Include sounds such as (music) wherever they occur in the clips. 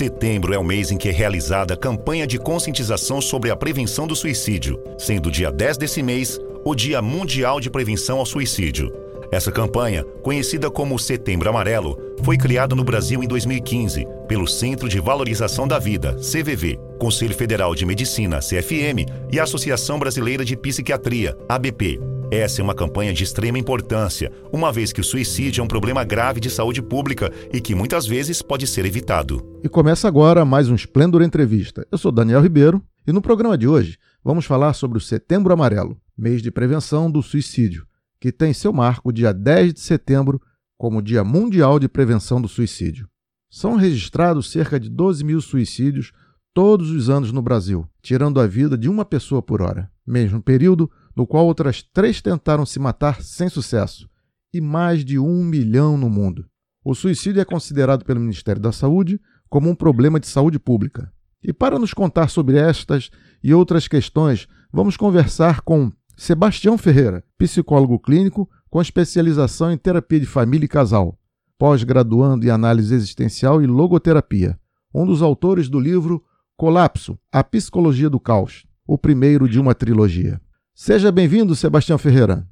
Setembro é o mês em que é realizada a campanha de conscientização sobre a prevenção do suicídio, sendo o dia 10 desse mês o Dia Mundial de Prevenção ao Suicídio. Essa campanha, conhecida como Setembro Amarelo, foi criada no Brasil em 2015 pelo Centro de Valorização da Vida, CVV, Conselho Federal de Medicina, CFM, e Associação Brasileira de Psiquiatria, ABP. Essa é uma campanha de extrema importância, uma vez que o suicídio é um problema grave de saúde pública e que muitas vezes pode ser evitado. E começa agora mais um Esplendor Entrevista. Eu sou Daniel Ribeiro e no programa de hoje vamos falar sobre o Setembro Amarelo, mês de prevenção do suicídio, que tem seu marco dia 10 de setembro como Dia Mundial de Prevenção do Suicídio. São registrados cerca de 12 mil suicídios todos os anos no Brasil, tirando a vida de uma pessoa por hora. Mesmo período no qual outras três tentaram se matar sem sucesso, e mais de um milhão no mundo. O suicídio é considerado pelo Ministério da Saúde como um problema de saúde pública. E para nos contar sobre estas e outras questões, vamos conversar com Sebastião Ferreira, psicólogo clínico com especialização em terapia de família e casal, pós-graduando em análise existencial e logoterapia, um dos autores do livro Colapso: A Psicologia do Caos, o primeiro de uma trilogia. Seja bem-vindo, Sebastião Ferreira.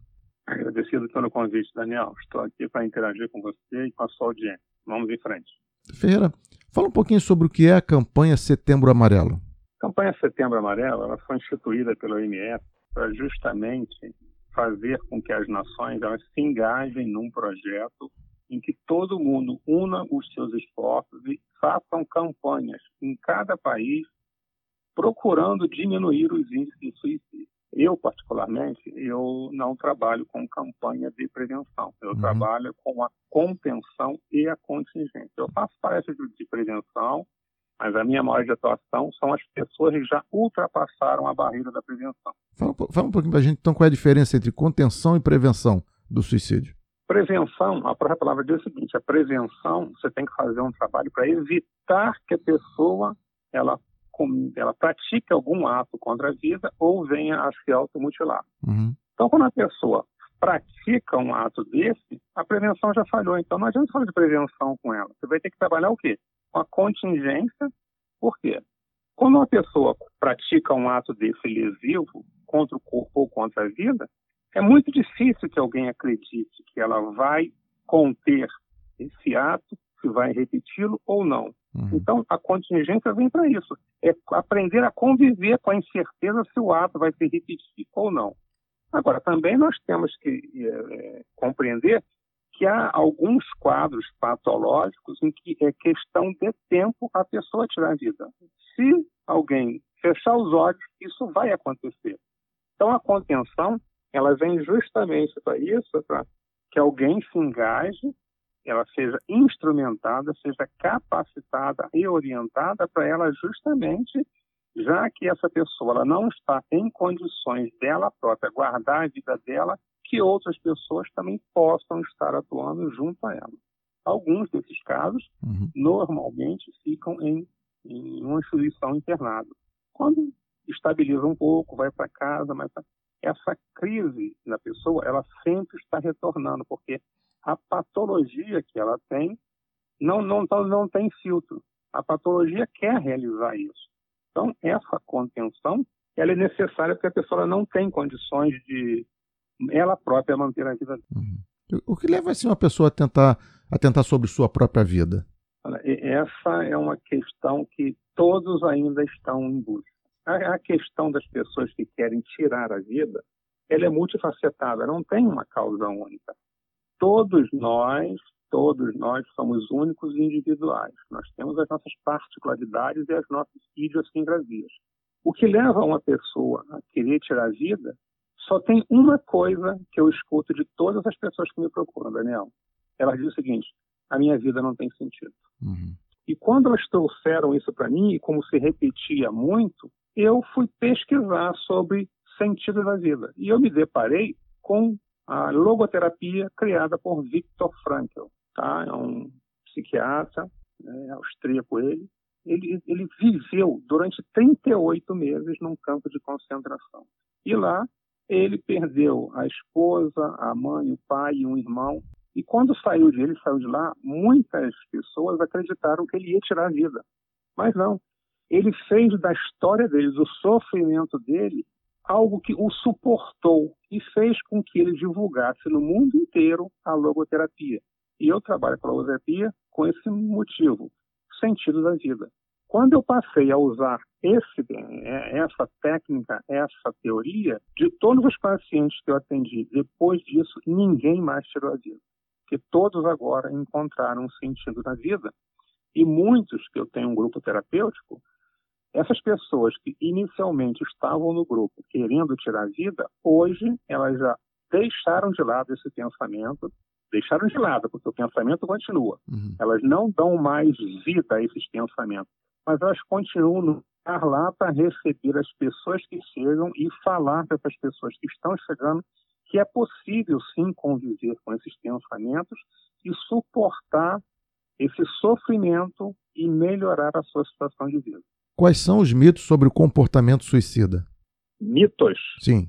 Agradecido pelo convite, Daniel. Estou aqui para interagir com você e com a sua audiência. Vamos em frente. Ferreira, fala um pouquinho sobre o que é a campanha Setembro Amarelo. A campanha Setembro Amarelo ela foi instituída pela OMS para justamente fazer com que as nações elas se engajem num projeto em que todo mundo una os seus esforços e façam campanhas em cada país procurando diminuir os índices de suicídio. Eu, particularmente, eu não trabalho com campanha de prevenção. Eu uhum. trabalho com a contenção e a contingência. Eu faço palestras de prevenção, mas a minha maior de atuação são as pessoas que já ultrapassaram a barreira da prevenção. Fala, fala um pouquinho para a gente, então, qual é a diferença entre contenção e prevenção do suicídio? Prevenção, a própria palavra diz o seguinte, a prevenção, você tem que fazer um trabalho para evitar que a pessoa ela ela pratique algum ato contra a vida ou venha a se automutilar. Uhum. Então, quando a pessoa pratica um ato desse, a prevenção já falhou. Então, não adianta falar de prevenção com ela. Você vai ter que trabalhar o quê? Com a contingência. Por quê? Quando uma pessoa pratica um ato desse lesivo contra o corpo ou contra a vida, é muito difícil que alguém acredite que ela vai conter esse ato, se vai repeti-lo ou não. Uhum. Então, a contingência vem para isso. É aprender a conviver com a incerteza se o ato vai se repetir ou não. Agora, também nós temos que é, compreender que há alguns quadros patológicos em que é questão de tempo a pessoa tirar a vida. Se alguém fechar os olhos, isso vai acontecer. Então, a contenção, ela vem justamente para isso, para que alguém se engaje ela seja instrumentada, seja capacitada e orientada para ela justamente, já que essa pessoa ela não está em condições dela própria guardar a vida dela, que outras pessoas também possam estar atuando junto a ela. Alguns desses casos uhum. normalmente ficam em, em uma instituição internada. Quando estabiliza um pouco, vai para casa, mas essa crise na pessoa, ela sempre está retornando, porque a patologia que ela tem não, não, não tem filtro. A patologia quer realizar isso. Então, essa contenção ela é necessária porque a pessoa não tem condições de ela própria manter a vida. Uhum. O que leva assim uma pessoa a tentar a tentar sobre sua própria vida? Essa é uma questão que todos ainda estão em busca. A questão das pessoas que querem tirar a vida, ela é multifacetada, não tem uma causa única todos nós, todos nós somos únicos e individuais. Nós temos as nossas particularidades e as nossas idiosincrasias. O que leva uma pessoa a querer tirar a vida só tem uma coisa que eu escuto de todas as pessoas que me procuram, Daniel. Elas dizem o seguinte: a minha vida não tem sentido. Uhum. E quando elas trouxeram isso para mim, e como se repetia muito, eu fui pesquisar sobre sentido da vida. E eu me deparei com a logoterapia criada por Viktor Frankl. Tá? É um psiquiatra, né, austríaco ele. ele. Ele viveu durante 38 meses num campo de concentração. E lá ele perdeu a esposa, a mãe, o pai e um irmão. E quando saiu de ele, saiu de lá, muitas pessoas acreditaram que ele ia tirar a vida. Mas não. Ele fez da história dele, do sofrimento dele, algo que o suportou e fez com que ele divulgasse no mundo inteiro a logoterapia. E eu trabalho com a logoterapia com esse motivo, sentido da vida. Quando eu passei a usar esse, é, essa técnica, essa teoria, de todos os pacientes que eu atendi, depois disso, ninguém mais tirou a vida. Porque todos agora encontraram um sentido na vida. E muitos, que eu tenho um grupo terapêutico, essas pessoas que inicialmente estavam no grupo querendo tirar a vida, hoje elas já deixaram de lado esse pensamento, deixaram de lado, porque o pensamento continua. Uhum. Elas não dão mais vida a esses pensamentos mas elas continuam no estar lá para receber as pessoas que chegam e falar para essas pessoas que estão chegando que é possível sim conviver com esses pensamentos e suportar esse sofrimento e melhorar a sua situação de vida. Quais são os mitos sobre o comportamento suicida? Mitos? Sim.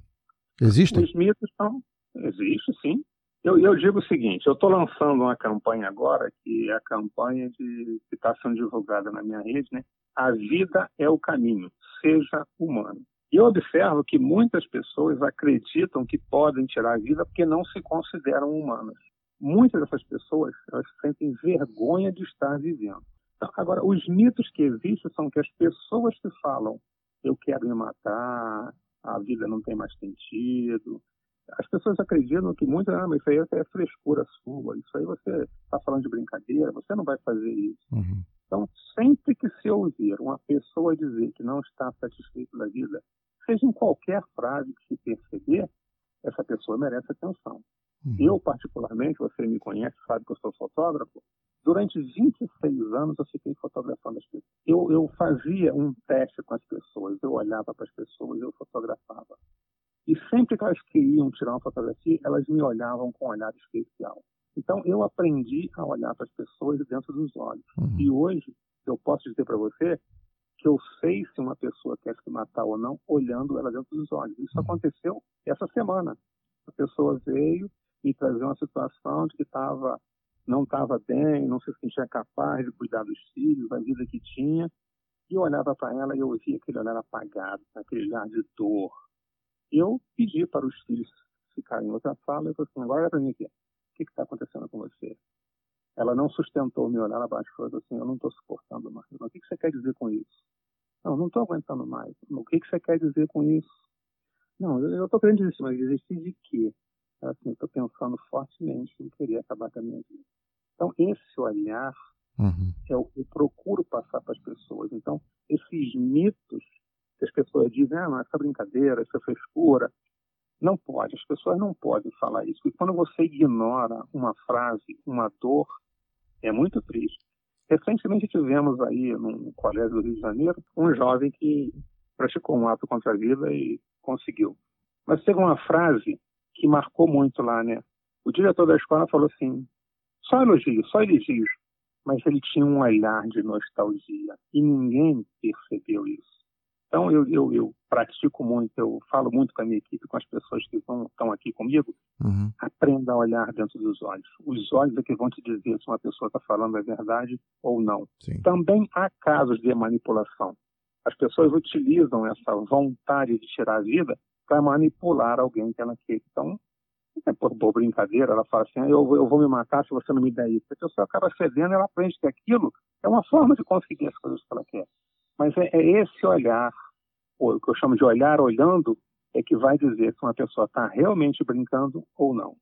Existem? Os mitos são. Existe, sim. Eu, eu, digo o seguinte: eu estou lançando uma campanha agora, que é a campanha de, que está sendo divulgada na minha rede, né? A vida é o caminho, seja humano. E eu observo que muitas pessoas acreditam que podem tirar a vida porque não se consideram humanas. Muitas dessas pessoas elas sentem vergonha de estar vivendo. Então, agora, os mitos que existem são que as pessoas que falam eu quero me matar, a vida não tem mais sentido, as pessoas acreditam que muito, ah, mas isso aí é frescura sua, isso aí você está falando de brincadeira, você não vai fazer isso. Uhum. Então, sempre que se ouvir uma pessoa dizer que não está satisfeita da vida, seja em qualquer frase que se perceber, essa pessoa merece atenção. Uhum. Eu, particularmente, você me conhece, sabe que eu sou fotógrafo, durante 26 anos eu fiquei fotografando as pessoas. Eu, eu fazia um teste com as pessoas, eu olhava para as pessoas, eu fotografava. E sempre que elas queriam tirar uma fotografia, elas me olhavam com um olhar especial. Então, eu aprendi a olhar para as pessoas dentro dos olhos. Uhum. E hoje, eu posso dizer para você que eu sei se uma pessoa quer se matar ou não olhando ela dentro dos olhos. Isso uhum. aconteceu essa semana. A pessoa veio me trazer uma situação de que estava não estava bem, não se sentia capaz de cuidar dos filhos, da vida que tinha. E eu olhava para ela e eu via aquele olhar apagado, aquele olhar de dor, eu pedi para os filhos ficarem em outra sala e falei assim, agora olha para mim aqui, o que está acontecendo com você? Ela não sustentou me olhar abaixo e falou assim, eu não estou suportando mais. o que, que você quer dizer com isso? Não, não estou aguentando mais. O que, que você quer dizer com isso? Não, eu estou querendo dizer, mas desistir de quê? Assim, estou pensando fortemente em querer acabar com a minha vida. Então, esse olhar uhum. é o que eu procuro passar para as pessoas. Então, esses mitos que as pessoas dizem, ah, mas essa brincadeira, essa frescura. Não pode, as pessoas não podem falar isso. E quando você ignora uma frase, uma dor, é muito triste. Recentemente tivemos aí no colégio do Rio de Janeiro um jovem que praticou um ato contra a vida e conseguiu. Mas teve uma frase que marcou muito lá, né? O diretor da escola falou assim: só elogios, só elogios. Mas ele tinha um olhar de nostalgia e ninguém percebeu isso. Então, eu, eu, eu, pratico muito, eu falo muito com a minha equipe, com as pessoas que vão, estão aqui comigo. Uhum. Aprenda a olhar dentro dos olhos. Os olhos é que vão te dizer se uma pessoa está falando a verdade ou não. Sim. Também há casos de manipulação. As pessoas utilizam essa vontade de tirar a vida para manipular alguém que ela quer. Então, é por, por, brincadeira, ela fala assim: eu, eu, vou me matar se você não me der isso. A pessoa acaba cedendo, ela aprende que aquilo é uma forma de conseguir as coisas que ela quer. Mas é, é esse olhar, o que eu chamo de olhar olhando, é que vai dizer se uma pessoa está realmente brincando ou não.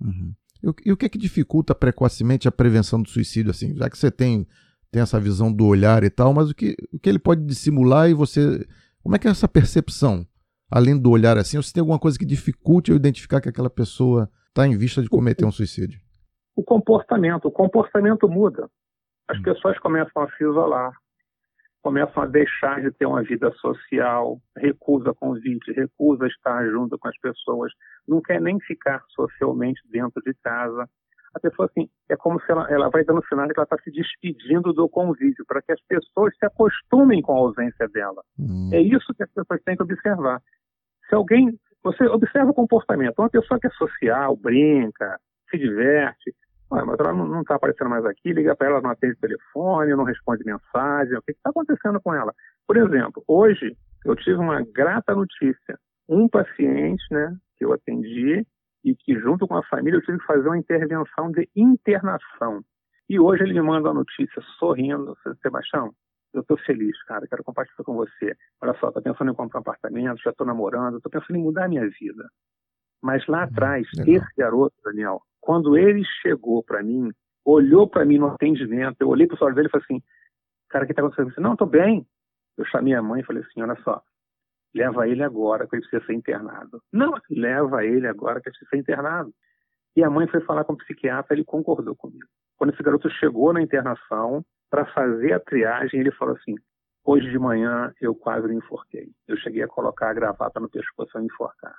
Uhum. E, e, o que é que dificulta precocemente a prevenção do suicídio, assim? Já que você tem, tem essa visão do olhar e tal, mas o que, o que ele pode dissimular e você. Como é que é essa percepção? Além do olhar assim, ou se tem alguma coisa que dificulte eu identificar que aquela pessoa está em vista de cometer um suicídio? O comportamento. O comportamento muda. As hum. pessoas começam a se isolar, começam a deixar de ter uma vida social, recusa convite, recusa estar junto com as pessoas, não quer nem ficar socialmente dentro de casa. A pessoa, assim, é como se ela, ela vai dando sinal de que ela está se despedindo do convívio, para que as pessoas se acostumem com a ausência dela. Hum. É isso que as pessoas têm que observar. Se alguém, você observa o comportamento, uma pessoa que é social, brinca, se diverte, mas ela não está aparecendo mais aqui, liga para ela, não atende telefone, não responde mensagem. O que está acontecendo com ela? Por exemplo, hoje eu tive uma grata notícia. Um paciente né, que eu atendi e que, junto com a família, eu tive que fazer uma intervenção de internação. E hoje ele me manda uma notícia sorrindo: Sebastião, eu estou feliz, cara, quero compartilhar com você. Olha só, estou pensando em comprar um apartamento, já estou namorando, estou pensando em mudar a minha vida. Mas lá hum, atrás, Legal. esse garoto, Daniel, quando ele chegou para mim, olhou para mim no atendimento, eu olhei para os olhos dele e falei assim, cara, o que está acontecendo? Eu disse, não, estou bem. Eu chamei a mãe e falei assim, olha só, leva ele agora que ele precisa ser internado. Não, leva ele agora que ele precisa ser internado. E a mãe foi falar com o psiquiatra, ele concordou comigo. Quando esse garoto chegou na internação para fazer a triagem, ele falou assim: hoje de manhã eu quase me enforquei. Eu cheguei a colocar a gravata no pescoço e enforcar.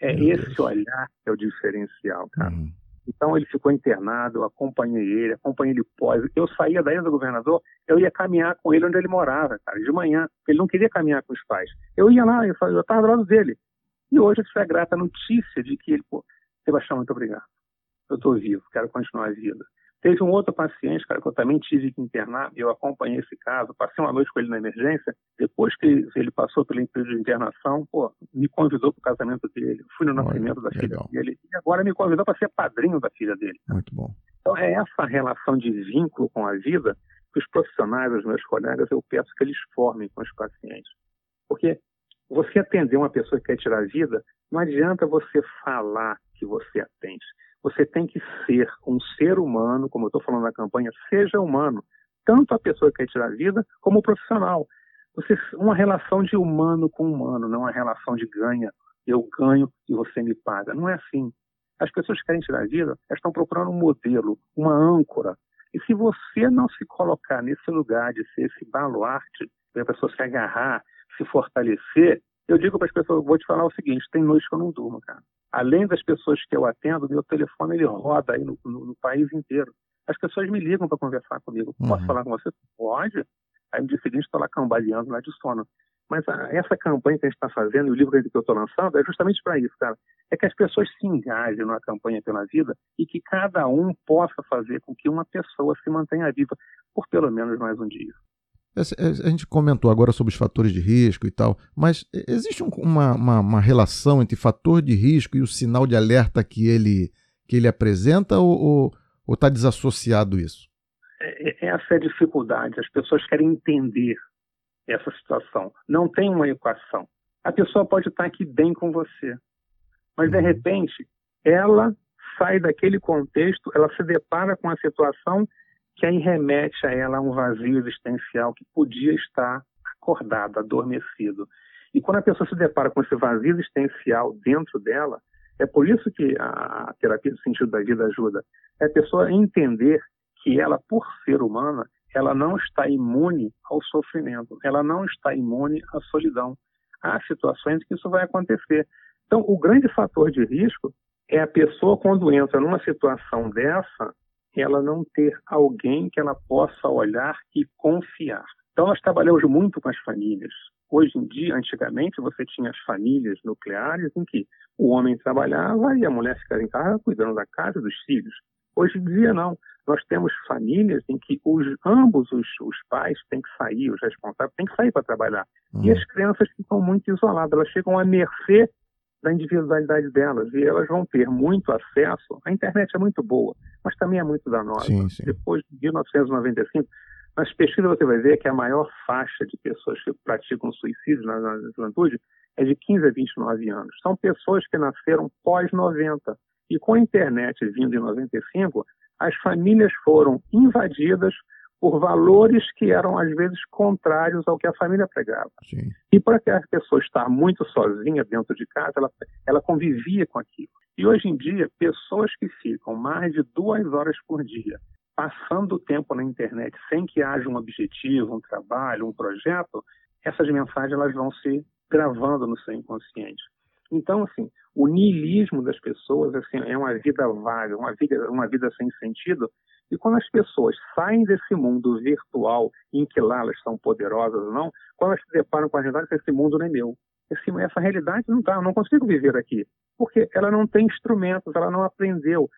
É Meu esse Deus. olhar que é o diferencial, cara. Uhum. Então ele ficou internado, eu acompanhei ele, acompanhei ele pós. Eu saía da do governador, eu ia caminhar com ele onde ele morava, cara, de manhã. Ele não queria caminhar com os pais. Eu ia lá, eu estava do lado dele. E hoje isso é grata notícia de que ele, pô, Sebastião, muito obrigado. Eu estou vivo, quero continuar a vida. Teve um outro paciente, cara, que eu também tive que internar, eu acompanhei esse caso, passei uma noite com ele na emergência, depois que ele passou pelo período de internação, pô, me convidou para o casamento dele, fui no nascimento da filha dele, e agora me convidou para ser padrinho da filha dele. Muito bom. Então é essa relação de vínculo com a vida que os profissionais, os meus colegas, eu peço que eles formem com os pacientes. Porque você atender uma pessoa que quer tirar a vida, não adianta você falar que você atende você tem que ser um ser humano, como eu estou falando na campanha, seja humano, tanto a pessoa que quer tirar a vida, como o profissional. Você, uma relação de humano com humano, não uma relação de ganha, eu ganho e você me paga. Não é assim. As pessoas que querem tirar a vida, elas estão procurando um modelo, uma âncora. E se você não se colocar nesse lugar de ser esse baluarte, para a pessoa se agarrar, se fortalecer, eu digo para as pessoas, vou te falar o seguinte, tem noites que eu não durmo, cara além das pessoas que eu atendo, meu telefone ele roda aí no, no, no país inteiro. As pessoas me ligam para conversar comigo. Posso uhum. falar com você? Pode. Aí no dia seguinte estou lá cambaleando lá de sono. Mas a, essa campanha que a gente está fazendo, e o livro que eu estou lançando, é justamente para isso, cara. É que as pessoas se engajem numa campanha pela vida e que cada um possa fazer com que uma pessoa se mantenha viva por pelo menos mais um dia. A gente comentou agora sobre os fatores de risco e tal, mas existe uma, uma, uma relação entre fator de risco e o sinal de alerta que ele, que ele apresenta ou está desassociado isso? É, é, essa é a dificuldade. As pessoas querem entender essa situação. Não tem uma equação. A pessoa pode estar aqui bem com você, mas de uhum. repente ela sai daquele contexto, ela se depara com a situação que aí remete a ela a um vazio existencial que podia estar acordado, adormecido. E quando a pessoa se depara com esse vazio existencial dentro dela, é por isso que a terapia do sentido da vida ajuda. É a pessoa entender que ela, por ser humana, ela não está imune ao sofrimento, ela não está imune à solidão. Há situações que isso vai acontecer. Então, o grande fator de risco é a pessoa, quando entra numa situação dessa, ela não ter alguém que ela possa olhar e confiar. Então, nós trabalhamos muito com as famílias. Hoje em dia, antigamente, você tinha as famílias nucleares em que o homem trabalhava e a mulher ficava em casa cuidando da casa dos filhos. Hoje em dia, não. Nós temos famílias em que os, ambos os, os pais têm que sair, os responsáveis têm que sair para trabalhar. Uhum. E as crianças ficam muito isoladas, elas ficam à mercê da individualidade delas e elas vão ter muito acesso. A internet é muito boa, mas também é muito danosa. Sim, sim. Depois de 1995, nas pesquisas você vai ver que a maior faixa de pessoas que praticam suicídio na, na juventude é de 15 a 29 anos. São pessoas que nasceram pós-90. E com a internet vindo em 95, as famílias foram invadidas por valores que eram às vezes contrários ao que a família pregava. Sim. E para que a pessoa estar muito sozinha dentro de casa, ela, ela convivia com aquilo. E hoje em dia, pessoas que ficam mais de duas horas por dia passando o tempo na internet sem que haja um objetivo, um trabalho, um projeto, essas mensagens elas vão se gravando no seu inconsciente. Então, assim, o niilismo das pessoas assim, é uma vida vaga, uma vida, uma vida sem sentido. E quando as pessoas saem desse mundo virtual, em que lá elas são poderosas ou não, quando elas se deparam com a realidade, esse mundo não é meu. Esse, essa realidade não está, eu não consigo viver aqui. Porque ela não tem instrumentos, ela não aprendeu.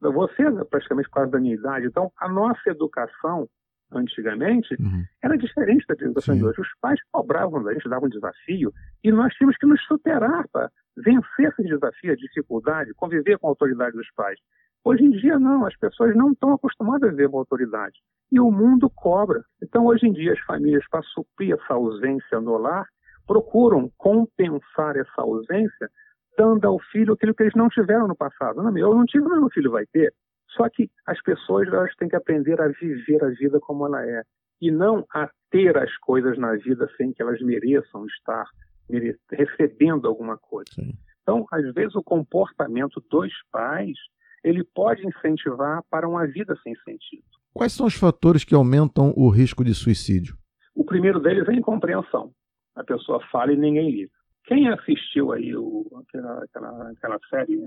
Você é praticamente quase da minha idade, então a nossa educação antigamente uhum. era diferente da educação Sim. de hoje. Os pais cobravam da gente, davam um desafio, e nós tínhamos que nos superar para vencer esse desafio, a dificuldade, conviver com a autoridade dos pais. Hoje em dia, não, as pessoas não estão acostumadas a viver com a autoridade. E o mundo cobra. Então, hoje em dia, as famílias, para suprir essa ausência no lar, procuram compensar essa ausência dando ao filho aquilo que eles não tiveram no passado. Não, eu não tive, mas meu filho vai ter. Só que as pessoas elas têm que aprender a viver a vida como ela é e não a ter as coisas na vida sem que elas mereçam estar mere recebendo alguma coisa. Sim. Então, às vezes o comportamento dos pais ele pode incentivar para uma vida sem sentido. Quais são os fatores que aumentam o risco de suicídio? O primeiro deles é a incompreensão. A pessoa fala e ninguém liga. Quem assistiu aí o, aquela, aquela, aquela série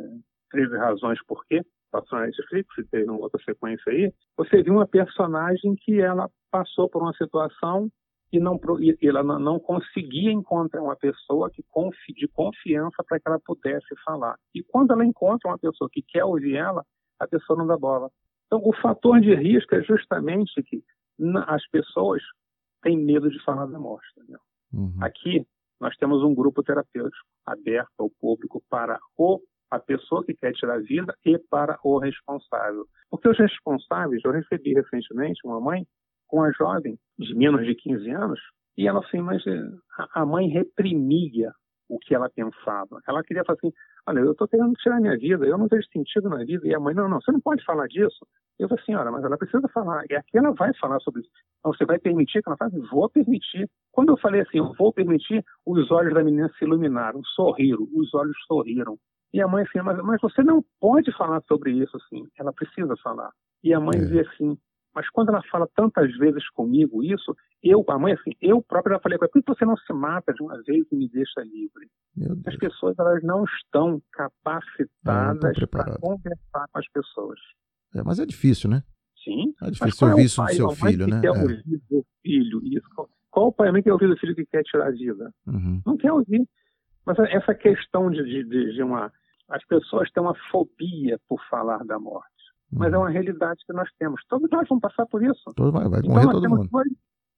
13 né, Razões Por Quê, passou na Netflix, teve uma outra sequência aí, você viu uma personagem que ela passou por uma situação e não e ela não conseguia encontrar uma pessoa que confi, de confiança para que ela pudesse falar. E quando ela encontra uma pessoa que quer ouvir ela, a pessoa não dá bola. Então, o fator de risco é justamente que as pessoas têm medo de falar da morte. Uhum. Aqui, nós temos um grupo terapêutico aberto ao público para o a pessoa que quer tirar a vida e para o responsável. Porque os responsáveis, eu recebi recentemente uma mãe com uma jovem de menos de 15 anos, e ela assim, mas eh, a mãe reprimia o que ela pensava. Ela queria falar assim, olha, eu estou querendo tirar minha vida, eu não vejo sentido na vida. E a mãe, não, não, você não pode falar disso. Eu falei, senhora, mas ela precisa falar. E aqui ela vai falar sobre isso. Então, você vai permitir que ela fale? Vou permitir. Quando eu falei assim, eu vou permitir, os olhos da menina se iluminaram, sorriram, os olhos sorriram. E a mãe assim, mas, mas você não pode falar sobre isso assim. Ela precisa falar. E a mãe é. dizia assim, mas quando ela fala tantas vezes comigo isso, eu, a mãe assim, eu própria já falei, por que você não se mata de uma vez e me deixa livre? As pessoas elas não estão capacitadas para conversar com as pessoas. É, mas é difícil, né? Sim. É difícil ouvir é isso do seu filho, né? Quer é. ouvir do filho isso. Qual, qual pai mãe quer ouvir do filho que quer tirar a vida? Uhum. Não quer ouvir. Mas essa questão de, de, de uma. As pessoas têm uma fobia por falar da morte. Mas é uhum. uma realidade que nós temos. Todos nós vamos passar por isso. Todo vai, vai então, morrer todo mundo. Dois,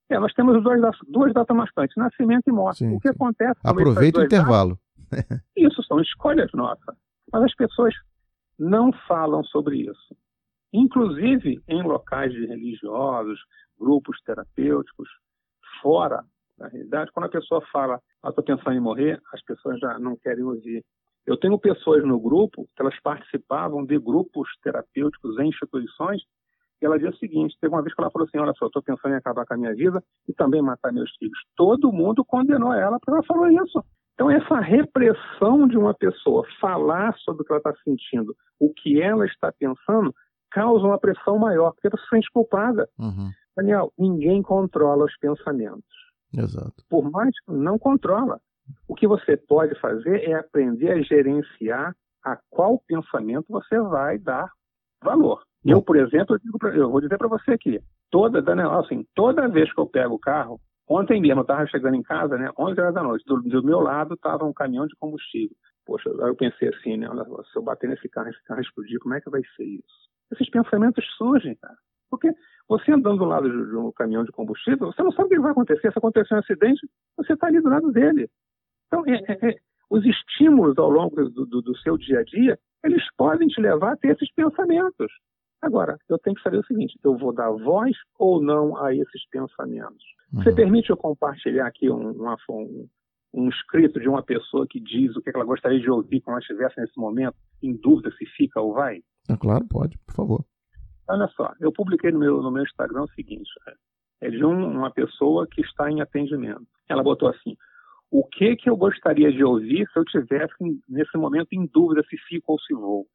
é, nós temos duas, duas datas marcantes, nascimento e morte. Sim, o que sim. acontece... Aproveita o intervalo. Datas, (laughs) isso, são escolhas nossas. Mas as pessoas não falam sobre isso. Inclusive em locais religiosos, grupos terapêuticos, fora da realidade, quando a pessoa fala, ah, estou pensando em morrer, as pessoas já não querem ouvir. Eu tenho pessoas no grupo que elas participavam de grupos terapêuticos em instituições e ela dizia o seguinte, teve uma vez que ela falou assim, olha só, estou pensando em acabar com a minha vida e também matar meus filhos. Todo mundo condenou ela porque ela falou isso. Então, essa repressão de uma pessoa falar sobre o que ela está sentindo, o que ela está pensando, causa uma pressão maior, porque ela se sente culpada. Uhum. Daniel, ninguém controla os pensamentos. Exato. Por mais que não controla. O que você pode fazer é aprender a gerenciar a qual pensamento você vai dar valor. Eu, por exemplo, eu, pra, eu vou dizer para você aqui, toda, Daniel, assim, toda vez que eu pego o carro, ontem mesmo eu estava chegando em casa, né, 11 horas da noite, do, do meu lado estava um caminhão de combustível. Poxa, eu pensei assim, né, se eu bater nesse carro, esse carro explodir, como é que vai ser isso? Esses pensamentos surgem, cara. Porque você andando do lado de um caminhão de combustível, você não sabe o que vai acontecer. Se acontecer um acidente, você está ali do lado dele. Então, é, é, é, os estímulos ao longo do, do, do, seu dia a dia, eles podem te levar a ter esses pensamentos. Agora, eu tenho que saber o seguinte: eu vou dar voz ou não a esses pensamentos? Uhum. Você permite eu compartilhar aqui um, uma, um, um escrito de uma pessoa que diz o que ela gostaria de ouvir quando ela estivesse nesse momento, em dúvida se fica ou vai? É claro, pode, por favor. Olha só, eu publiquei no meu, no meu Instagram o seguinte: é de um, uma pessoa que está em atendimento. Ela botou assim: o que que eu gostaria de ouvir se eu tivesse nesse momento em dúvida se fico ou se vou.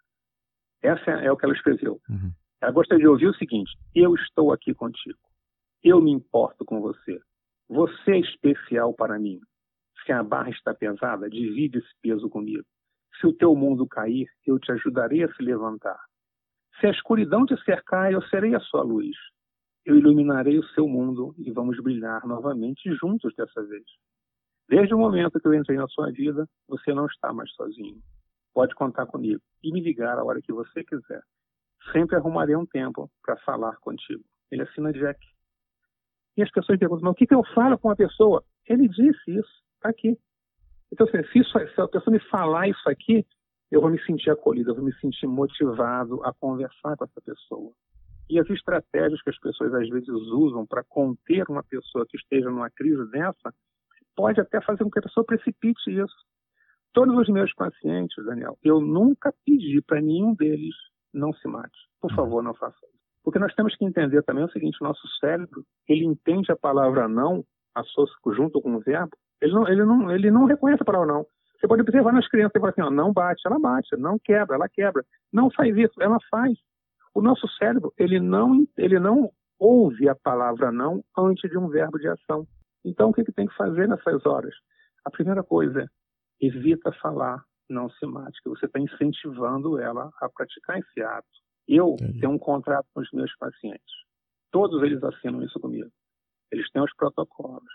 Essa é, é o que ela escreveu. Uhum. Ela gostaria de ouvir o seguinte: eu estou aqui contigo. Eu me importo com você. Você é especial para mim. Se a barra está pesada, divide esse peso comigo. Se o teu mundo cair, eu te ajudarei a se levantar. Se a escuridão te cercar, eu serei a sua luz. Eu iluminarei o seu mundo e vamos brilhar novamente juntos dessa vez. Desde o momento que eu entrei na sua vida, você não está mais sozinho. Pode contar comigo e me ligar a hora que você quiser. Sempre arrumarei um tempo para falar contigo. Ele assina Jack. E as pessoas perguntam, mas o que, que eu falo com a pessoa? Ele disse isso, está aqui. Então, assim, se, isso, se a pessoa me falar isso aqui, eu vou me sentir acolhido, eu vou me sentir motivado a conversar com essa pessoa. E as estratégias que as pessoas às vezes usam para conter uma pessoa que esteja numa crise dessa, pode até fazer com que a pessoa precipite isso. Todos os meus pacientes, Daniel, eu nunca pedi para nenhum deles não se mate. Por uhum. favor, não faça isso. Porque nós temos que entender também o seguinte, nosso cérebro, ele entende a palavra não junto com o verbo, ele não, ele não, ele não reconhece a palavra não. Você pode observar nas crianças, você fala assim, ó, não bate, ela bate, não quebra, ela quebra. Não faz isso, ela faz. O nosso cérebro, ele não, ele não ouve a palavra não antes de um verbo de ação. Então, o que, que tem que fazer nessas horas? A primeira coisa é evita falar, não se mate, que você está incentivando ela a praticar esse ato. Eu Entendi. tenho um contrato com os meus pacientes. Todos eles assinam isso comigo. Eles têm os protocolos.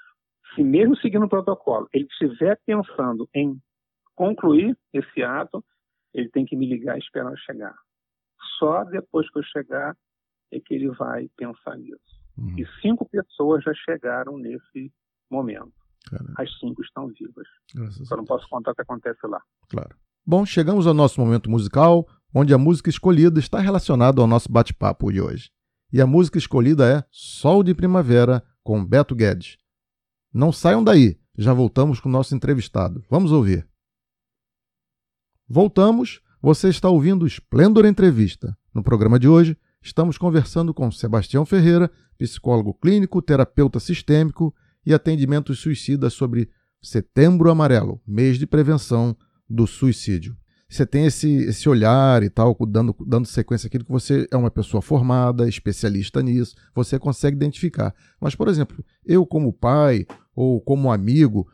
Se mesmo seguindo o protocolo, ele estiver pensando em concluir esse ato, ele tem que me ligar e esperar eu chegar. Só depois que eu chegar é que ele vai pensar nisso. Uhum. E cinco pessoas já chegaram nesse momento. Caramba. As cinco estão vivas. Graças Só não posso contar o que acontece lá. Claro. Bom, chegamos ao nosso momento musical, onde a música escolhida está relacionada ao nosso bate-papo de hoje. E a música escolhida é Sol de Primavera, com Beto Guedes. Não saiam daí, já voltamos com o nosso entrevistado. Vamos ouvir. Voltamos, você está ouvindo Esplendor Entrevista. No programa de hoje, estamos conversando com Sebastião Ferreira, psicólogo clínico, terapeuta sistêmico e atendimentos suicidas sobre Setembro Amarelo, mês de prevenção do suicídio. Você tem esse, esse olhar e tal, dando, dando sequência àquilo que você é uma pessoa formada, especialista nisso, você consegue identificar. Mas, por exemplo, eu como pai ou como amigo,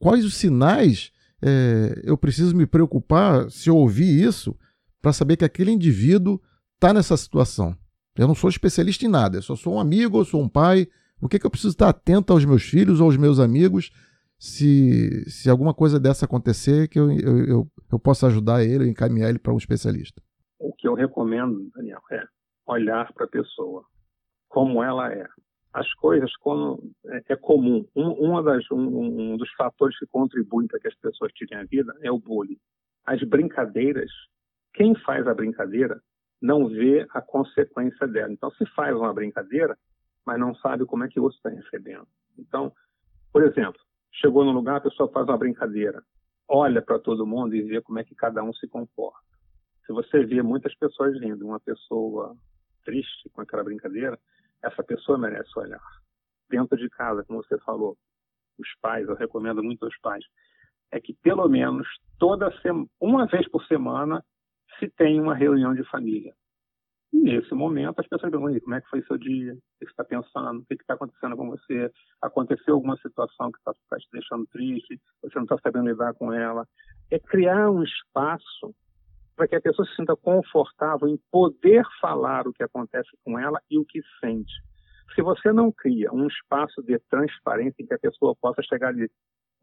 quais os sinais é, eu preciso me preocupar se eu ouvir isso para saber que aquele indivíduo está nessa situação. Eu não sou especialista em nada, eu só sou um amigo, eu sou um pai. O que, que eu preciso estar atento aos meus filhos ou aos meus amigos se, se alguma coisa dessa acontecer, que eu, eu, eu, eu possa ajudar ele, encaminhar ele para um especialista? O que eu recomendo, Daniel, é olhar para a pessoa, como ela é as coisas como é, é comum. Um, das, um, um, dos fatores que contribuem para que as pessoas tirem a vida é o bullying. As brincadeiras, quem faz a brincadeira não vê a consequência dela. Então, se faz uma brincadeira, mas não sabe como é que o outro está recebendo. Então, por exemplo, chegou num lugar, a pessoa faz uma brincadeira, olha para todo mundo e vê como é que cada um se comporta. Se você vê muitas pessoas rindo, uma pessoa triste com aquela brincadeira, essa pessoa merece olhar. Dentro de casa, como você falou, os pais, eu recomendo muito aos pais, é que pelo menos toda uma vez por semana se tem uma reunião de família. Nesse momento as pessoas perguntam como é que foi seu dia, o que você está pensando, o que está acontecendo com você, aconteceu alguma situação que está tá te deixando triste, você não está sabendo lidar com ela. É criar um espaço para que a pessoa se sinta confortável em poder falar o que acontece com ela e o que sente. Se você não cria um espaço de transparência em que a pessoa possa chegar ali,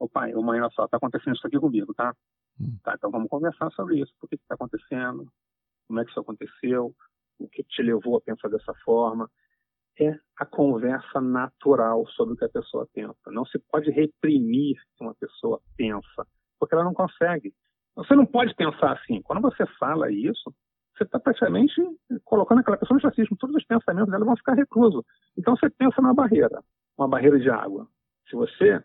ô pai, ô mãe, olha só, está acontecendo isso aqui comigo, tá? Hum. tá? Então vamos conversar sobre isso. Por que está acontecendo? Como é que isso aconteceu? O que te levou a pensar dessa forma? É a conversa natural sobre o que a pessoa pensa. Não se pode reprimir o que uma pessoa pensa, porque ela não consegue. Você não pode pensar assim. Quando você fala isso, você está praticamente colocando aquela pessoa no racismo. Todos os pensamentos dela vão ficar reclusos. Então você pensa numa barreira, uma barreira de água. Se você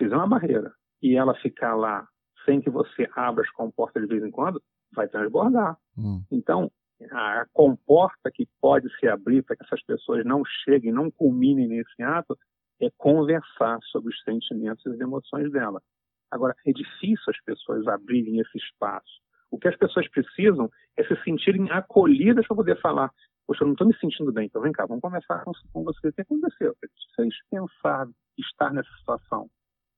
fizer uma barreira e ela ficar lá sem que você abra as comportas de vez em quando, vai transbordar. Hum. Então, a comporta que pode se abrir para que essas pessoas não cheguem, não culminem nesse ato, é conversar sobre os sentimentos e as emoções dela. Agora, é difícil as pessoas abrirem esse espaço. O que as pessoas precisam é se sentirem acolhidas para poder falar. Poxa, eu não estou me sentindo bem, então vem cá, vamos conversar com, você. O que aconteceu? Vocês pensar, estar nessa situação.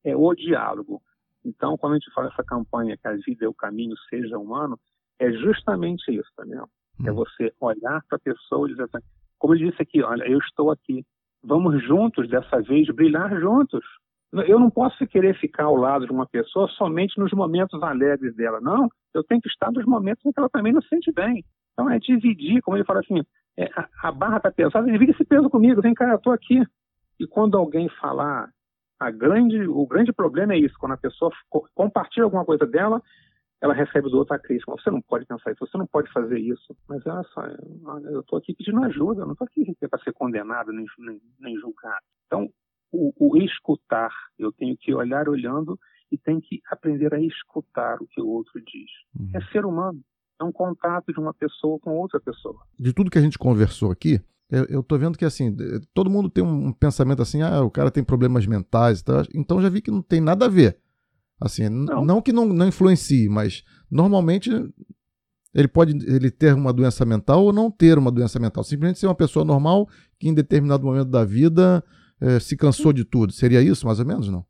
É o diálogo. Então, quando a gente fala essa campanha que a vida é o caminho, seja humano, é justamente isso, tá vendo? É hum. você olhar para a pessoa e dizer assim, como ele disse aqui, olha, eu estou aqui. Vamos juntos, dessa vez, brilhar juntos. Eu não posso querer ficar ao lado de uma pessoa somente nos momentos alegres dela. Não, eu tenho que estar nos momentos em que ela também não se sente bem. Então é dividir, como ele fala assim, é, a, a, barra está pesada, divide esse peso comigo, vem cá, eu estou aqui. E quando alguém falar, grande, o grande problema é isso, quando a pessoa compartilha alguma coisa dela, ela recebe do outro a crítica. Você não pode pensar isso, você não pode fazer isso. Mas olha só, eu estou aqui pedindo ajuda, eu não estou aqui para ser condenado nem, nem, nem julgado. Então, o, o escutar. Eu tenho que olhar olhando e tenho que aprender a escutar o que o outro diz. Uhum. É ser humano. É um contato de uma pessoa com outra pessoa. De tudo que a gente conversou aqui, eu, estou vendo que assim, todo mundo tem um pensamento assim, ah, o cara tem problemas mentais, tá? então já vi que não tem nada a ver. Assim, não, não que não, não influencie, mas normalmente ele pode ele ter uma doença mental ou não ter uma doença mental. Simplesmente ser uma pessoa normal que em determinado momento da vida é, se cansou de tudo. Seria isso, mais ou menos, não?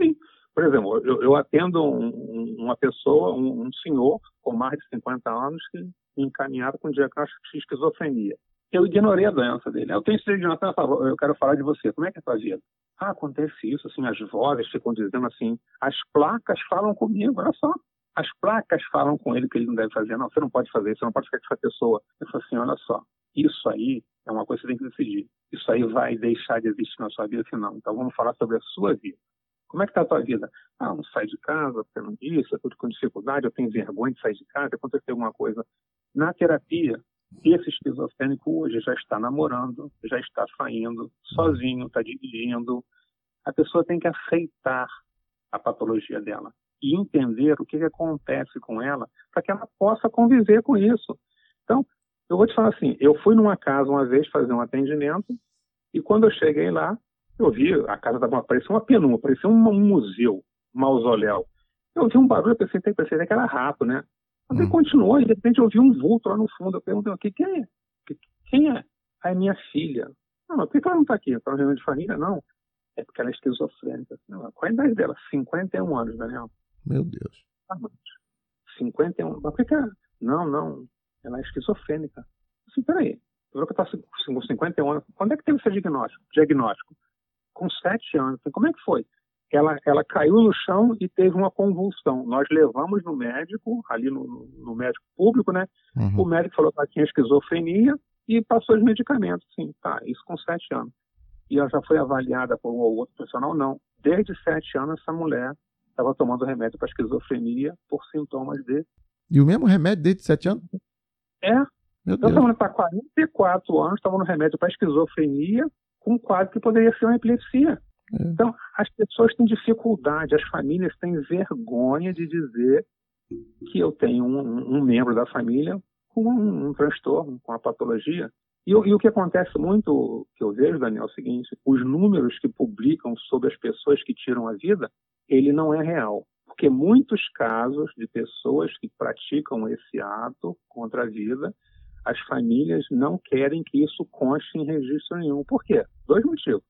Sim. Por exemplo, eu, eu atendo um, uma pessoa, um, um, senhor com mais de 50 anos que encaminhado com diagnóstico de esquizofrenia. Eu ignorei a doença dele. Eu tenho de doença, eu quero falar de você. Como é que é a tua vida? Ah, acontece isso, assim, as vozes ficam dizendo assim, as placas falam comigo, olha só. As placas falam com ele que ele não deve fazer. Não, você não pode fazer isso, você não pode ficar com essa pessoa. Eu falo assim, olha só, isso aí é uma coisa que você tem que decidir. Isso aí vai deixar de existir na sua vida, se não. Então vamos falar sobre a sua vida. Como é que está a tua vida? Ah, não sai de casa, porque não disse, eu estou com dificuldade, eu tenho vergonha de sair de casa, aconteceu alguma coisa. Na terapia, esse esquizofrênico hoje já está namorando, já está saindo, sozinho, está dirigindo. A pessoa tem que aceitar a patologia dela e entender o que, que acontece com ela para que ela possa conviver com isso. Então, eu vou te falar assim, eu fui numa casa uma vez fazer um atendimento e quando eu cheguei lá, eu vi a casa da parecia uma penumbra, parecia um, museu, um mausoléu. Eu vi um barulho, pensei, pensei que era rato, né? Mas hum. continuou, e de repente eu vi um vulto lá no fundo. Eu perguntei, o que quem é? Quem é? Aí minha filha. Não, mas por que ela não está aqui? Está no reunião de família? Não. É porque ela é esquizofrênica. Qual a idade dela? 51 anos, Daniel. Meu Deus. Ah, 51. Mas por que, ela... Não, não ela é esquizofrênica. Assim, peraí, você está com 51 anos, quando é que teve esse diagnóstico? diagnóstico? Com 7 anos. Como é que foi? Ela, ela caiu no chão e teve uma convulsão. Nós levamos no médico, ali no, no médico público, né? Uhum. O médico falou que ela tinha esquizofrenia e passou os medicamentos. Sim, tá, isso com 7 anos. E ela já foi avaliada por um ou outro profissional? Não. Desde 7 anos, essa mulher estava tomando remédio para esquizofrenia por sintomas de. E o mesmo remédio desde 7 anos? É. Meu Deus. Eu estava 44 anos, estava no remédio para esquizofrenia, com um quadro que poderia ser uma epilepsia. É. Então, as pessoas têm dificuldade, as famílias têm vergonha de dizer que eu tenho um, um membro da família com um, um, transtorno, com a patologia. E, e, o que acontece muito, que eu vejo, Daniel, é o seguinte: os números que publicam sobre as pessoas que tiram a vida, ele não é real porque muitos casos de pessoas que praticam esse ato contra a vida, as famílias não querem que isso conste em registro nenhum. Por quê? Dois motivos.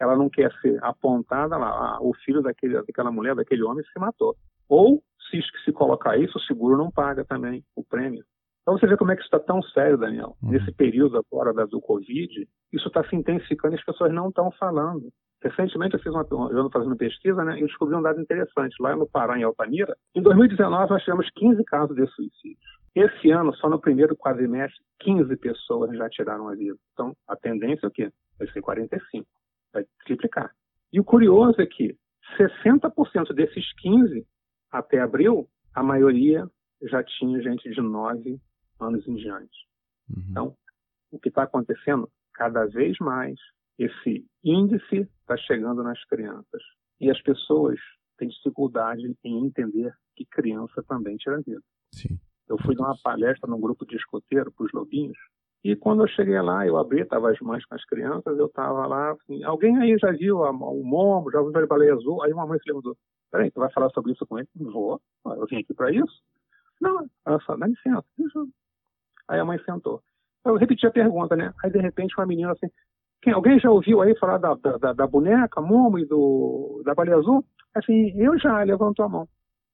Ela não quer ser apontada lá, ah, o filho daquele, daquela mulher, daquele homem se matou. Ou, se, se colocar isso, o seguro não paga também o prêmio. Então você vê como é que isso está tão sério, Daniel. Uhum. Nesse período agora da, do Covid, isso está se intensificando e as pessoas não estão falando. Recentemente eu fiz uma, eu ando fazendo pesquisa, né, e descobri um dado interessante. Lá no Pará, em Altamira, em 2019 nós tivemos 15 casos de suicídio. Esse ano, só no primeiro quadrimestre, 15 pessoas já tiraram a vida. Então, a tendência é o quê? Vai ser 45. Vai triplicar. E o curioso é que 60% desses 15, até abril, a maioria já tinha gente de 9 anos em diante. Uhum. Então, o que está acontecendo? Cada vez mais esse índice está chegando nas crianças. E as pessoas têm dificuldade em entender que criança também tira vida. Sim. Eu fui dar uma palestra num grupo de escoteiro para os lobinhos, e quando eu cheguei lá, eu abri, estava as mães com as crianças, eu estava lá, assim, alguém aí já viu a, o Momo, já viu a baleia azul? Aí uma mãe se levantou, peraí, tu vai falar sobre isso com ele? Vou, eu vim aqui para isso. Não, ela só, dá licença, deixa. Aí a mãe sentou. Eu repeti a pergunta, né? Aí, de repente, uma menina assim, quem, alguém já ouviu aí falar da, da, da boneca, Momo e do, da baleia azul? Assim, eu já, levantou a mão.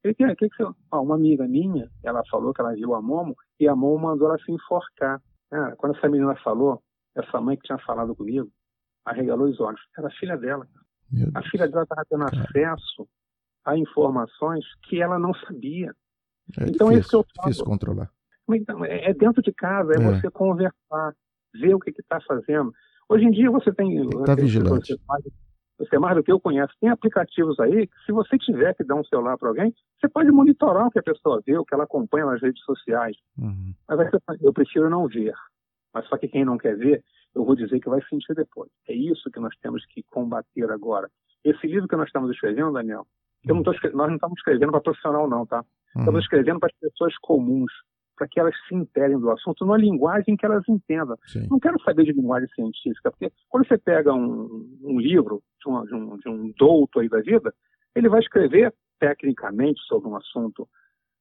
Ele, que, que, que você... Ah, uma amiga minha, ela falou que ela viu a Momo e a Momo mandou ela se enforcar. Ah, quando essa menina falou, essa mãe que tinha falado comigo, arregalou os olhos. Era filha dela. A filha dela estava tendo acesso a informações que ela não sabia. É então, difícil, isso que eu falo. difícil controlar. Então, é, é dentro de casa, é, é. você conversar, ver o que está fazendo. Hoje em dia você tem. Está vigilante. Você, você mais do que eu conheço. Tem aplicativos aí que, se você tiver que dar um celular para alguém, você pode monitorar o que a pessoa vê, o que ela acompanha nas redes sociais. Uhum. Mas eu prefiro não ver. Mas só que quem não quer ver, eu vou dizer que vai sentir depois. É isso que nós temos que combater agora. Esse livro que nós estamos escrevendo, Daniel, eu não tô, nós não estamos escrevendo para profissional, não, tá? Uhum. Estamos escrevendo para as pessoas comuns, para que elas se interem do assunto numa linguagem que elas entendam. Sim. Não quero saber de linguagem científica, porque quando você pega um, um livro de, uma, de, um, de um douto aí da vida, ele vai escrever tecnicamente sobre um assunto.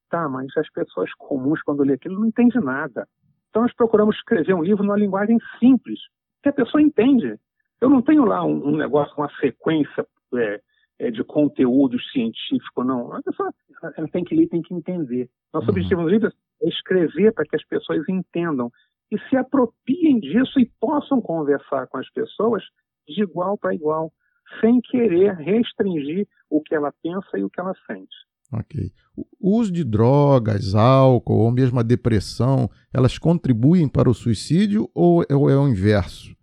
Tá, mas as pessoas comuns, quando lê aquilo, não entendem nada. Então, nós procuramos escrever um livro numa linguagem simples, que a pessoa entende. Eu não tenho lá um, um negócio, uma sequência é, é, de conteúdo científico, não. A pessoa ela tem que ler, tem que entender. Nosso uhum. objetivo no livro é escrever para que as pessoas entendam e se apropriem disso e possam conversar com as pessoas de igual para igual, sem querer restringir o que ela pensa e o que ela sente. Ok. O uso de drogas, álcool ou mesmo a depressão, elas contribuem para o suicídio ou é, ou é o inverso?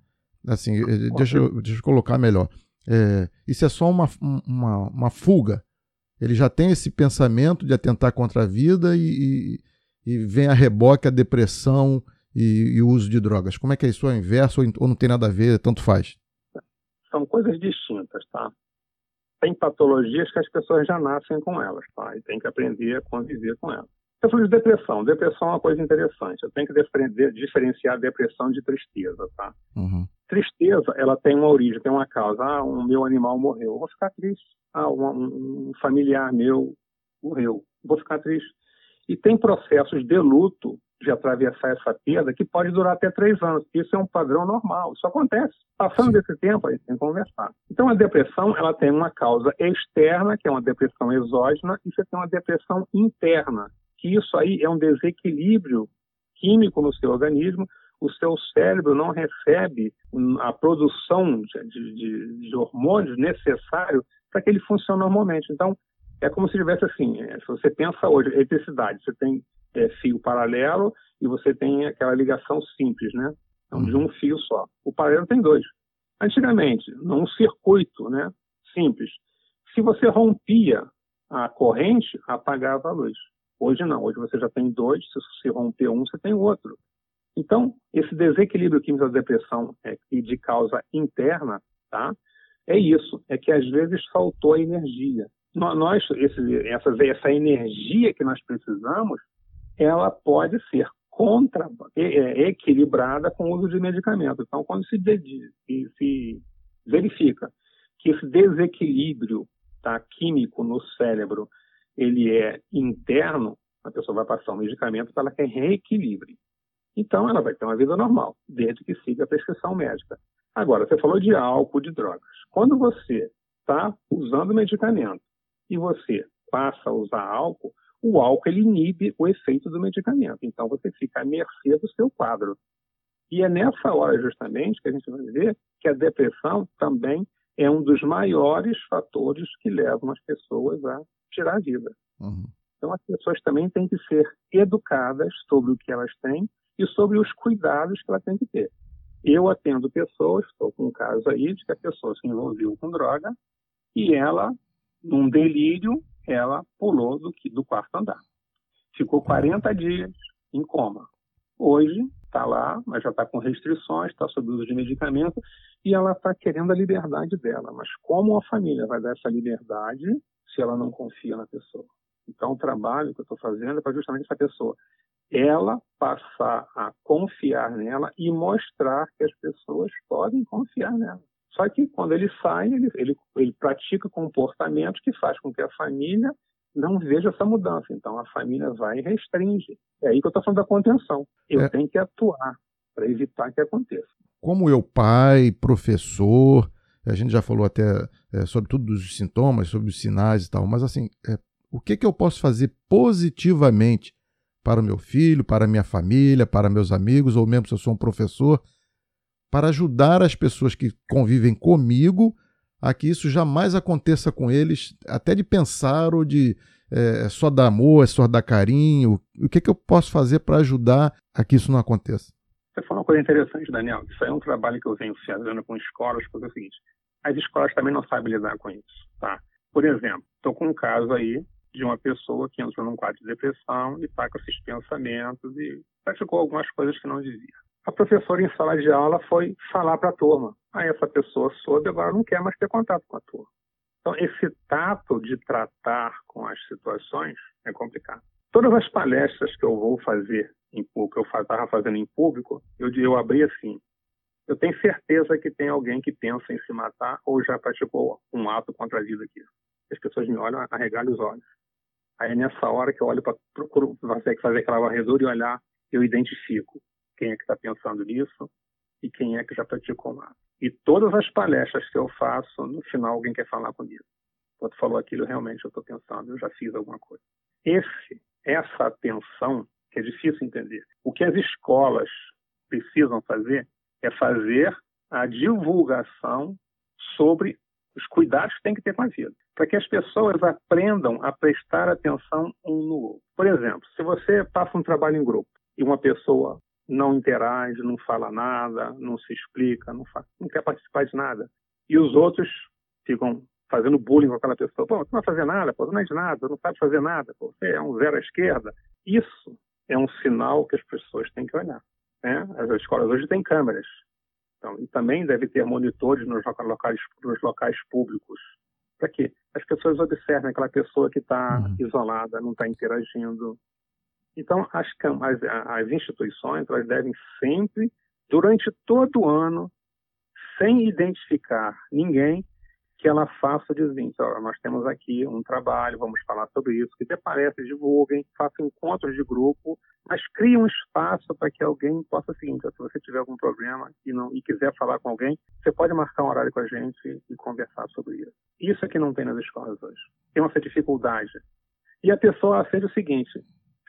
Assim, eh, deixa, eu, deixa eu colocar melhor. É, isso é só uma, uma, uma, fuga. Ele já tem esse pensamento de atentar contra a vida e, e, e vem a reboque a depressão e, o uso de drogas. Como é que é isso? É inverso ou, ou não tem nada a ver, tanto faz? São coisas distintas, tá? tem patologias que as pessoas já nascem com elas, tá? E tem que aprender a conviver com elas. Eu falei de depressão. Depressão é uma coisa interessante. Eu tenho que diferenciar depressão de tristeza, tá? Uhum. Tristeza, ela tem uma origem, tem uma causa. Ah, um meu animal morreu. Eu vou ficar triste. Ah, um, um familiar meu morreu. Vou ficar triste. E tem processos de luto de atravessar essa perda que pode durar até três anos. Isso é um padrão normal, isso acontece. Passando desse tempo, a gente tem que conversar. Então, a depressão ela tem uma causa externa, que é uma depressão exógena, e você tem uma depressão interna, que isso aí é um desequilíbrio químico no seu organismo. O seu cérebro não recebe a produção de, de, de hormônios necessário para que ele funcione normalmente. Então, é como se tivesse assim, é, se você pensa hoje, eletricidade, você tem é, fio paralelo e você tem aquela ligação simples, né? Então, de um fio só. O paralelo tem dois. Antigamente, num circuito né, simples, se você rompia a corrente, apagava a luz. Hoje não, hoje você já tem dois, se você romper um, você tem outro. Então, esse desequilíbrio químico da depressão é, e de causa interna, tá? É isso, é que às vezes faltou energia. Nós, esse, essa, essa energia que nós precisamos, ela pode ser contra, é, equilibrada com o uso de medicamentos. Então, quando se, se verifica que esse desequilíbrio tá, químico no cérebro ele é interno, a pessoa vai passar um medicamento para que reequilibre. Então, ela vai ter uma vida normal, desde que siga a prescrição médica. Agora, você falou de álcool, de drogas. Quando você está usando medicamento e você passa a usar álcool, o álcool ele inibe o efeito do medicamento. Então você fica à mercê do seu quadro. E é nessa hora justamente que a gente vai ver que a depressão também é um dos maiores fatores que levam as pessoas a tirar a vida. Uhum. Então as pessoas também têm que ser educadas sobre o que elas têm e sobre os cuidados que elas têm que ter. Eu atendo pessoas, estou com um caso aí de que a pessoa se envolveu com droga e ela, num delírio, ela pulou do, do quarto andar. Ficou 40 dias em coma. Hoje está lá, mas já está com restrições, está sob uso de medicamento e ela está querendo a liberdade dela. Mas como a família vai dar essa liberdade se ela não confia na pessoa? Então, o trabalho que eu estou fazendo é para justamente essa pessoa. Ela passar a confiar nela e mostrar que as pessoas podem confiar nela. Só que quando ele sai, ele, ele, ele pratica comportamentos que faz com que a família não veja essa mudança. Então a família vai e restringe. É aí que eu estou falando da contenção. Eu é. tenho que atuar para evitar que aconteça. Como eu, pai, professor, a gente já falou até é, sobre tudo dos sintomas, sobre os sinais e tal, mas assim, é, o que, que eu posso fazer positivamente para o meu filho, para a minha família, para meus amigos, ou mesmo se eu sou um professor, para ajudar as pessoas que convivem comigo a que isso jamais aconteça com eles, até de pensar ou de é, só dar amor, é só dar carinho. O que, que eu posso fazer para ajudar a que isso não aconteça? Você falou uma coisa interessante, Daniel. Isso é um trabalho que eu venho fazendo com escolas, porque é o seguinte: as escolas também não sabem lidar com isso. Tá? Por exemplo, estou com um caso aí de uma pessoa que entrou num quadro de depressão e está com esses pensamentos e praticou algumas coisas que não devia. A professora em sala de aula foi falar para a turma. Aí essa pessoa soube, agora não quer mais ter contato com a turma. Então, esse tato de tratar com as situações é complicado. Todas as palestras que eu vou fazer em público, eu estava fazendo em público, eu, eu abri assim. Eu tenho certeza que tem alguém que pensa em se matar ou já praticou um ato contra a vida aqui. As pessoas me olham, arregalham os olhos. Aí nessa hora que eu olho para procuro fazer, aquela varredura e olhar, eu identifico quem é que está pensando nisso e quem é que já praticou um ato. E todas as palestras que eu faço, no final alguém quer falar comigo. Quando falou aquilo, realmente eu estou pensando, eu já fiz alguma coisa. Esse, essa atenção, que é difícil entender. O que as escolas precisam fazer é fazer a divulgação sobre os cuidados que tem que ter com a vida, para que as pessoas aprendam a prestar atenção um no outro. Por exemplo, se você passa um trabalho em grupo e uma pessoa não interage, não fala nada, não se explica, não, não quer participar de nada. E os outros ficam fazendo bullying com aquela pessoa. Pô, você não vai fazer nada, pô, não é de nada, não sabe fazer nada, pô, você é um zero à esquerda. Isso é um sinal que as pessoas têm que olhar. Né? As escolas hoje têm câmeras. Então, e também deve ter monitores nos locais, nos locais públicos. Para quê? As pessoas observem aquela pessoa que está uhum. isolada, não está interagindo, então, as, as, as instituições elas devem sempre, durante todo o ano, sem identificar ninguém, que ela faça o seguinte, nós temos aqui um trabalho, vamos falar sobre isso, que aparece, divulguem, façam encontros de grupo, mas crie um espaço para que alguém possa, seguinte, se você tiver algum problema e, não, e quiser falar com alguém, você pode marcar um horário com a gente e conversar sobre isso. Isso é que não tem nas escolas hoje. Tem uma dificuldade. E a pessoa aceita o seguinte,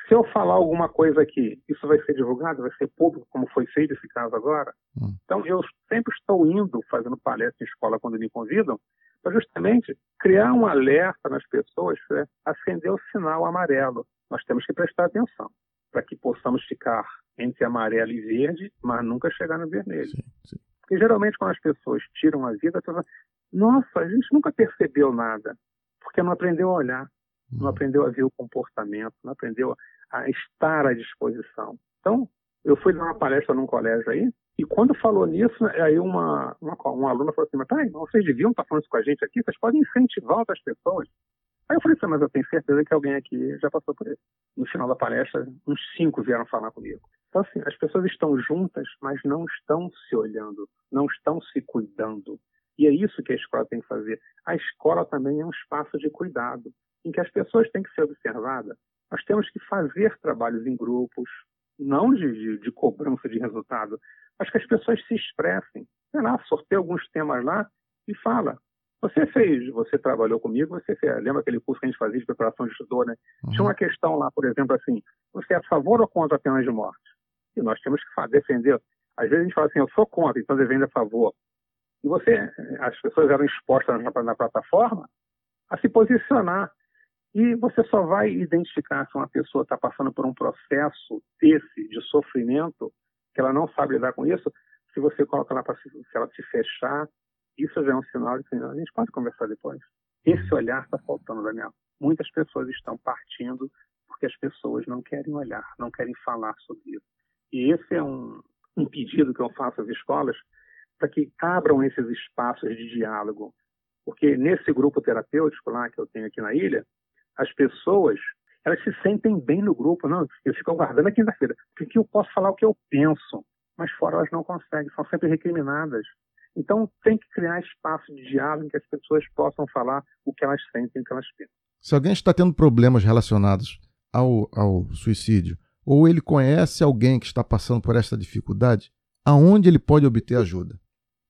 se eu falar alguma coisa aqui, isso vai ser divulgado, vai ser público, como foi feito esse caso agora. Hum. Então, eu sempre estou indo, fazendo palestra em escola quando me convidam, para justamente criar um alerta nas pessoas, né, acender o sinal amarelo. Nós temos que prestar atenção para que possamos ficar entre amarelo e verde, mas nunca chegar no vermelho. Sim, sim. Porque geralmente quando as pessoas tiram a vida, pessoa, nossa, a gente nunca percebeu nada, porque não aprendeu a olhar, não hum. aprendeu a ver o comportamento, não aprendeu a estar à disposição. Então, eu fui dar uma palestra num colégio aí, e quando falou nisso, aí uma, uma, uma aluna falou assim, mas tá, vocês deviam estar falando isso com a gente aqui, vocês podem incentivar outras pessoas. Aí eu falei assim, mas eu tenho certeza que alguém aqui já passou por isso. No final da palestra, uns cinco vieram falar comigo. Então, assim, as pessoas estão juntas, mas não estão se olhando, não estão se cuidando. E é isso que a escola tem que fazer. A escola também é um espaço de cuidado, em que as pessoas têm que ser observadas nós temos que fazer trabalhos em grupos, não de, de, de cobrança de resultado, mas que as pessoas se expressem. Sei lá, sorteia alguns temas lá e fala. Você fez, você trabalhou comigo, você fez, lembra aquele curso que a gente fazia de preparação de estudor, né? Uhum. Tinha uma questão lá, por exemplo, assim, você é a favor ou contra a pena de morte? E nós temos que defender. Às vezes a gente fala assim, eu sou contra, então devendo a favor. E você, as pessoas eram expostas na, na plataforma a se posicionar. E você só vai identificar se uma pessoa está passando por um processo desse, de sofrimento, que ela não sabe lidar com isso, se você coloca ela para se, se ela se fechar, isso já é um sinal de que a gente pode conversar depois. Esse olhar está faltando, Daniel. Muitas pessoas estão partindo porque as pessoas não querem olhar, não querem falar sobre isso. E esse é um, um pedido que eu faço às escolas para que abram esses espaços de diálogo. Porque nesse grupo terapêutico lá que eu tenho aqui na ilha, as pessoas elas se sentem bem no grupo. Não, eu fico aguardando a quinta-feira, porque eu posso falar o que eu penso, mas fora elas não conseguem, são sempre recriminadas. Então tem que criar espaço de diálogo em que as pessoas possam falar o que elas sentem, o que elas pensam. Se alguém está tendo problemas relacionados ao, ao suicídio, ou ele conhece alguém que está passando por essa dificuldade, aonde ele pode obter ajuda?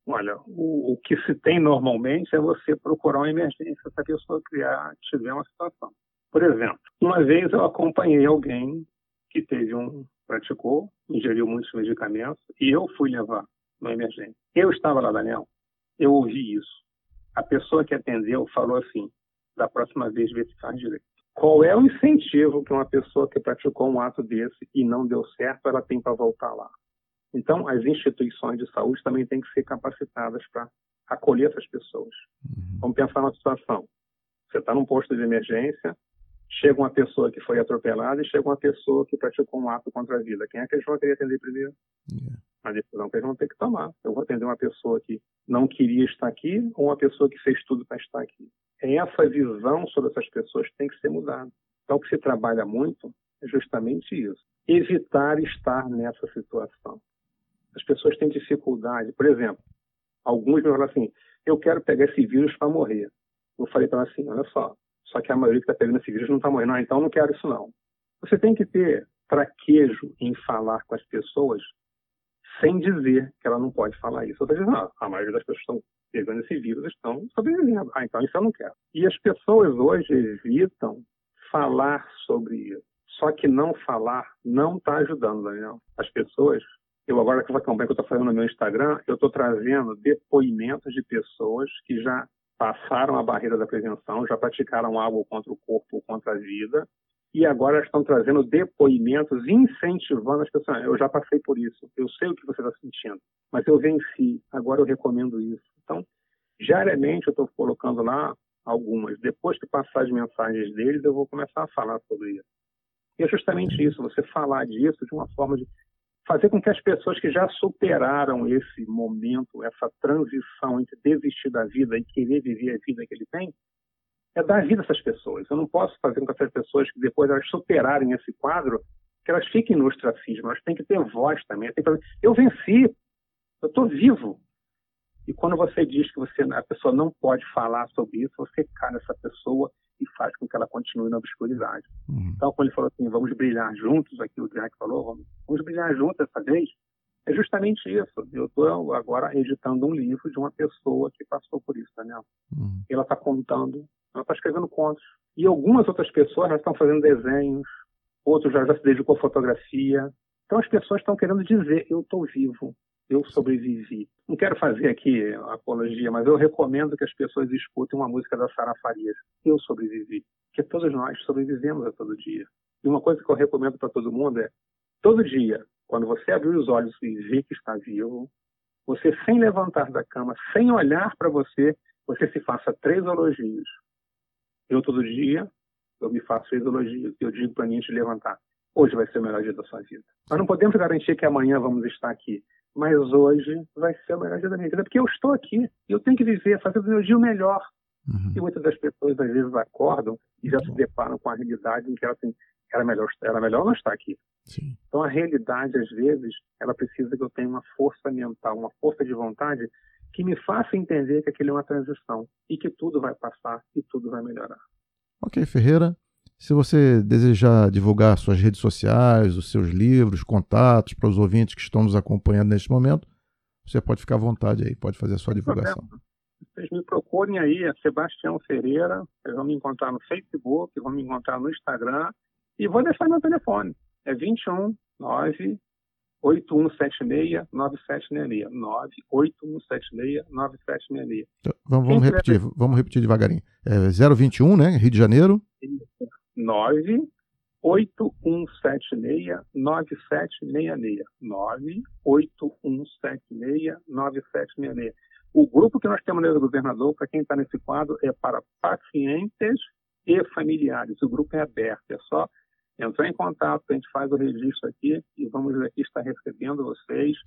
Olha, o, o, que se tem normalmente é você procurar uma emergência se a pessoa criar, tiver uma situação. Por exemplo, uma vez eu acompanhei alguém que teve um, praticou, ingeriu muitos medicamentos e eu fui levar na emergência. Eu estava lá, Daniel, eu ouvi isso. A pessoa que atendeu falou assim: da próxima vez vê se faz direito. Qual é o incentivo que uma pessoa que praticou um ato desse e não deu certo, ela tem para voltar lá? Então, as instituições de saúde também têm que ser capacitadas para acolher essas pessoas. Uhum. Vamos pensar numa situação. Você está num posto de emergência, chega uma pessoa que foi atropelada e chega uma pessoa que praticou um ato contra a vida. Quem é que eles vão querer atender primeiro? Yeah. A decisão que eles vão ter que tomar. Eu vou atender uma pessoa que não queria estar aqui ou uma pessoa que fez tudo para estar aqui. Essa visão sobre essas pessoas tem que ser mudada. Então, o que se trabalha muito é justamente isso. Evitar estar nessa situação. As pessoas têm dificuldade. Por exemplo, alguns me falam assim: eu quero pegar esse vírus para morrer. Eu falei para ela assim: olha só, só que a maioria que está pegando esse vírus não está morrendo. Ah, então não quero isso não. Você tem que ter traquejo em falar com as pessoas sem dizer que ela não pode falar isso. Ou seja, não, a maioria das pessoas estão pegando esse vírus estão sobrevivendo. Ah, então isso eu não quero. E as pessoas hoje evitam falar sobre isso. Só que não falar não está ajudando, Daniel. As pessoas eu agora com a campanha que eu estou fazendo no meu Instagram, eu estou trazendo depoimentos de pessoas que já passaram a barreira da prevenção, já praticaram algo contra o corpo, contra a vida, e agora estão trazendo depoimentos incentivando as pessoas. Eu já passei por isso, eu sei o que você está sentindo, mas eu venci, agora eu recomendo isso. Então, diariamente eu estou colocando lá algumas. Depois que passar as mensagens deles, eu vou começar a falar sobre isso. E é justamente isso, você falar disso de uma forma de fazer com que as pessoas que já superaram esse momento, essa transição entre desistir da vida e querer viver a vida que ele tem, é dar vida a essas pessoas. Eu não posso fazer com que essas pessoas que depois elas superarem esse quadro, que elas fiquem no ostracismo, elas têm que ter voz também. Eu venci, eu estou vivo. E quando você diz que você, a pessoa não pode falar sobre isso, você cai nessa pessoa e faz com que ela continue na obscuridade. Uhum. Então, quando ele falou assim, vamos brilhar juntos, aqui o Jack falou, vamos, vamos brilhar juntos essa vez, é justamente isso. Eu estou agora editando um livro de uma pessoa que passou por isso, Daniel. Uhum. Ela está contando, ela está escrevendo contos. E algumas outras pessoas já estão fazendo desenhos, outros já, já se dedicou à fotografia. Então as pessoas estão querendo dizer, eu estou vivo, eu sobrevivi. Não quero fazer aqui apologia, mas eu recomendo que as pessoas escutem uma música da Sara Farias. Eu sobrevivi. Porque todos nós sobrevivemos a todo dia. E uma coisa que eu recomendo para todo mundo é, todo dia, quando você abrir os olhos e ver que está vivo, você, sem levantar da cama, sem olhar para você, você se faça três elogios. Eu, todo dia, eu me faço três elogios. Eu digo para mim de levantar. Hoje vai ser o melhor dia da sua vida. Nós não podemos garantir que amanhã vamos estar aqui mas hoje vai ser o melhor dia da minha vida, porque eu estou aqui, eu tenho que viver, fazer o meu dia o melhor. Uhum. E muitas das pessoas, às vezes, acordam e já se deparam com a realidade em que ela tem, era melhor, era melhor não estar aqui. Sim. Então, a realidade, às vezes, ela precisa que eu tenha uma força mental, uma força de vontade que me faça entender que aquilo é uma transição e que tudo vai passar e tudo vai melhorar. Ok, Ferreira. Se você desejar divulgar suas redes sociais, os seus livros, contatos para os ouvintes que estão nos acompanhando neste momento, você pode ficar à vontade aí, pode fazer a sua divulgação. Vocês me procurem aí, é Sebastião Ferreira, vocês vão me encontrar no Facebook, vão me encontrar no Instagram e vou deixar meu telefone. É 21 9 8176 9766. 98176 9766. Então, vamos, vamos repetir, vamos repetir devagarinho. É 021, né? Rio de Janeiro. Isso. 98176 9766. 98176 9766. O grupo que nós temos no governador, para quem está nesse quadro, é para pacientes e familiares. O grupo é aberto, é só entrar em contato, a gente faz o registro aqui e vamos aqui estar recebendo vocês.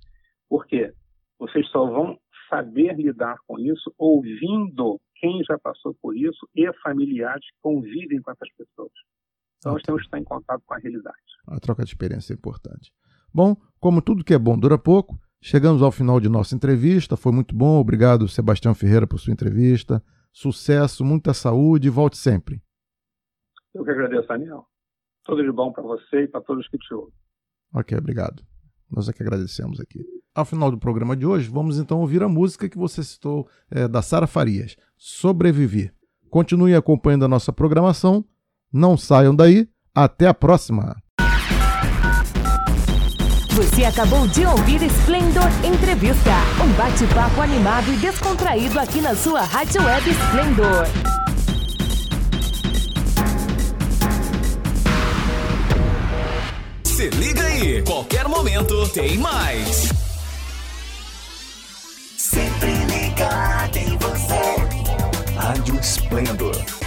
Por quê? Vocês só vão saber lidar com isso ouvindo quem já passou por isso e familiares que convivem com essas pessoas. Então, nós temos que estar em contato com a realidade. A troca de experiência é importante. Bom, como tudo que é bom dura pouco, chegamos ao final de nossa entrevista. Foi muito bom. Obrigado, Sebastião Ferreira, por sua entrevista. Sucesso, muita saúde e volte sempre. Eu que agradeço, Daniel. Tudo de bom para você e para todos que te ouvem. Ok, obrigado. Nós é que agradecemos aqui. Ao final do programa de hoje, vamos então ouvir a música que você citou é, da Sara Farias, Sobreviver. Continue acompanhando a nossa programação, não saiam daí, até a próxima! Você acabou de ouvir Splendor Entrevista, um bate-papo animado e descontraído aqui na sua Rádio Web Splendor. Se liga aí, qualquer momento tem mais. Sempre ligado em você. Rádio Esplendor